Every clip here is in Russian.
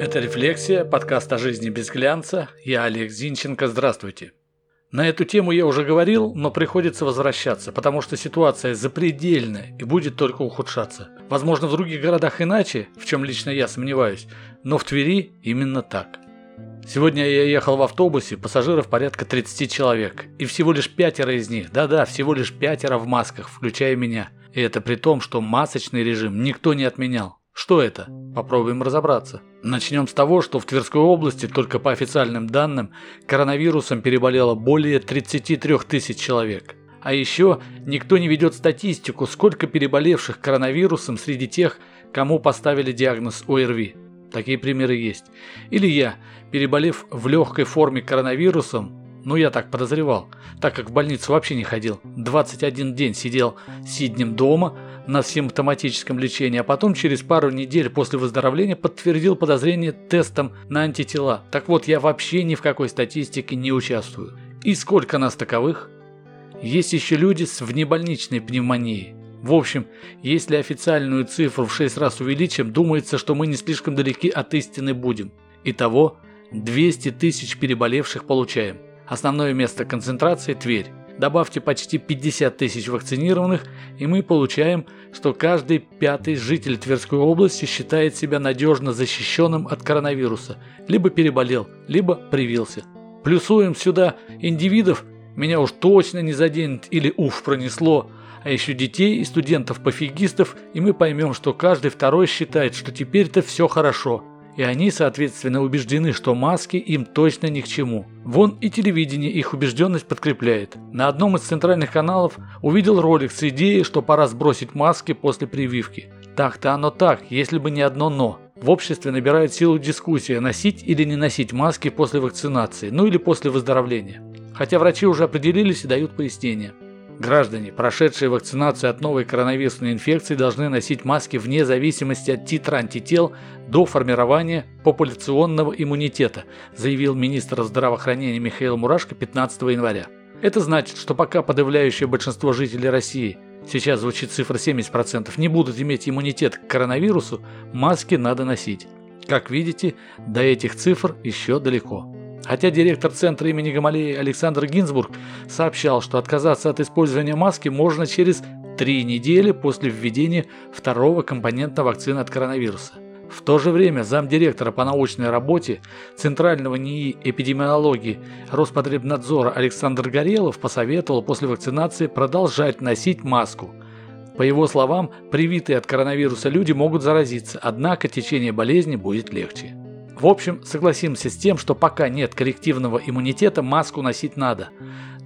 Это «Рефлексия», подкаст о жизни без глянца. Я Олег Зинченко, здравствуйте. На эту тему я уже говорил, но приходится возвращаться, потому что ситуация запредельная и будет только ухудшаться. Возможно, в других городах иначе, в чем лично я сомневаюсь, но в Твери именно так. Сегодня я ехал в автобусе, пассажиров порядка 30 человек, и всего лишь пятеро из них, да-да, всего лишь пятеро в масках, включая меня. И это при том, что масочный режим никто не отменял. Что это? Попробуем разобраться. Начнем с того, что в Тверской области только по официальным данным коронавирусом переболело более 33 тысяч человек. А еще никто не ведет статистику, сколько переболевших коронавирусом среди тех, кому поставили диагноз ОРВИ. Такие примеры есть. Или я, переболев в легкой форме коронавирусом, ну я так подозревал, так как в больницу вообще не ходил, 21 день сидел сиднем дома, на симптоматическом лечении, а потом через пару недель после выздоровления подтвердил подозрение тестом на антитела. Так вот, я вообще ни в какой статистике не участвую. И сколько нас таковых? Есть еще люди с внебольничной пневмонией. В общем, если официальную цифру в 6 раз увеличим, думается, что мы не слишком далеки от истины будем. Итого 200 тысяч переболевших получаем. Основное место концентрации – Тверь. Добавьте почти 50 тысяч вакцинированных, и мы получаем, что каждый пятый житель Тверской области считает себя надежно защищенным от коронавируса, либо переболел, либо привился. Плюсуем сюда индивидов, меня уж точно не заденет или уф пронесло, а еще детей и студентов-пофигистов, и мы поймем, что каждый второй считает, что теперь-то все хорошо, и они, соответственно, убеждены, что маски им точно ни к чему. Вон и телевидение их убежденность подкрепляет. На одном из центральных каналов увидел ролик с идеей, что пора сбросить маски после прививки. Так-то оно так, если бы не одно «но». В обществе набирает силу дискуссия, носить или не носить маски после вакцинации, ну или после выздоровления. Хотя врачи уже определились и дают пояснения. Граждане, прошедшие вакцинацию от новой коронавирусной инфекции, должны носить маски вне зависимости от титра антител до формирования популяционного иммунитета, заявил министр здравоохранения Михаил Мурашко 15 января. Это значит, что пока подавляющее большинство жителей России, сейчас звучит цифра 70%, не будут иметь иммунитет к коронавирусу, маски надо носить. Как видите, до этих цифр еще далеко. Хотя директор центра имени Гамалеи Александр Гинзбург сообщал, что отказаться от использования маски можно через три недели после введения второго компонента вакцины от коронавируса. В то же время замдиректора по научной работе Центрального НИИ эпидемиологии Роспотребнадзора Александр Горелов посоветовал после вакцинации продолжать носить маску. По его словам, привитые от коронавируса люди могут заразиться, однако течение болезни будет легче. В общем, согласимся с тем, что пока нет коллективного иммунитета, маску носить надо.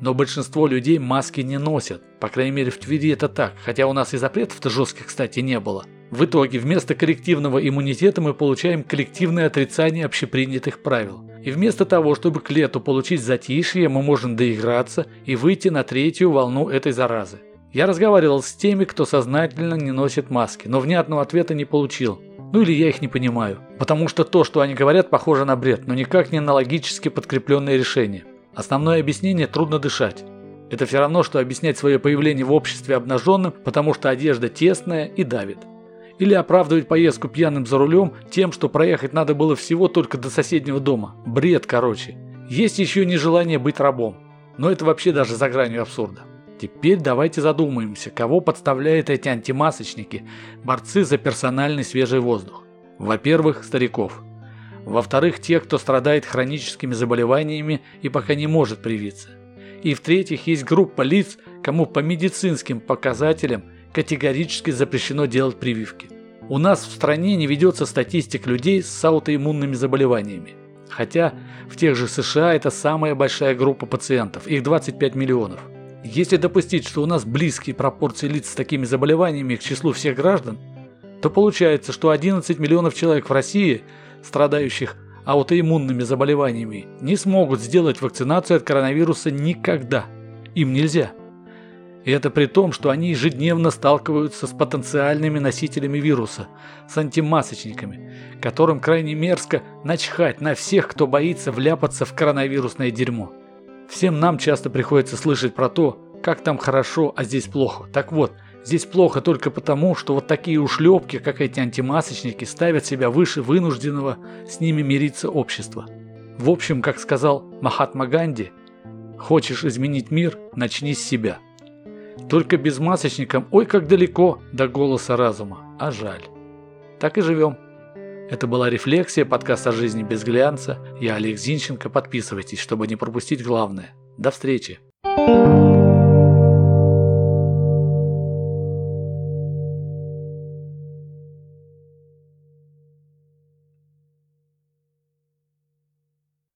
Но большинство людей маски не носят. По крайней мере в Твери это так, хотя у нас и запретов-то жестких, кстати, не было. В итоге вместо коллективного иммунитета мы получаем коллективное отрицание общепринятых правил. И вместо того, чтобы к лету получить затишье, мы можем доиграться и выйти на третью волну этой заразы. Я разговаривал с теми, кто сознательно не носит маски, но внятного ответа не получил. Ну или я их не понимаю. Потому что то, что они говорят, похоже на бред, но никак не на логически подкрепленное решение. Основное объяснение – трудно дышать. Это все равно, что объяснять свое появление в обществе обнаженным, потому что одежда тесная и давит. Или оправдывать поездку пьяным за рулем тем, что проехать надо было всего только до соседнего дома. Бред, короче. Есть еще нежелание быть рабом. Но это вообще даже за гранью абсурда. Теперь давайте задумаемся, кого подставляют эти антимасочники, борцы за персональный свежий воздух. Во-первых, стариков. Во-вторых, тех, кто страдает хроническими заболеваниями и пока не может привиться. И в-третьих, есть группа лиц, кому по медицинским показателям категорически запрещено делать прививки. У нас в стране не ведется статистик людей с аутоиммунными заболеваниями. Хотя в тех же США это самая большая группа пациентов, их 25 миллионов. Если допустить, что у нас близкие пропорции лиц с такими заболеваниями к числу всех граждан, то получается, что 11 миллионов человек в России, страдающих аутоиммунными заболеваниями, не смогут сделать вакцинацию от коронавируса никогда. Им нельзя. И это при том, что они ежедневно сталкиваются с потенциальными носителями вируса, с антимасочниками, которым крайне мерзко начхать на всех, кто боится вляпаться в коронавирусное дерьмо. Всем нам часто приходится слышать про то, как там хорошо, а здесь плохо. Так вот, Здесь плохо только потому, что вот такие ушлепки, как эти антимасочники, ставят себя выше вынужденного с ними мириться общества. В общем, как сказал Махатма Ганди, хочешь изменить мир, начни с себя. Только без масочников, ой, как далеко до голоса разума, а жаль. Так и живем. Это была «Рефлексия», подкаст о жизни без глянца. Я Олег Зинченко. Подписывайтесь, чтобы не пропустить главное. До встречи. thank you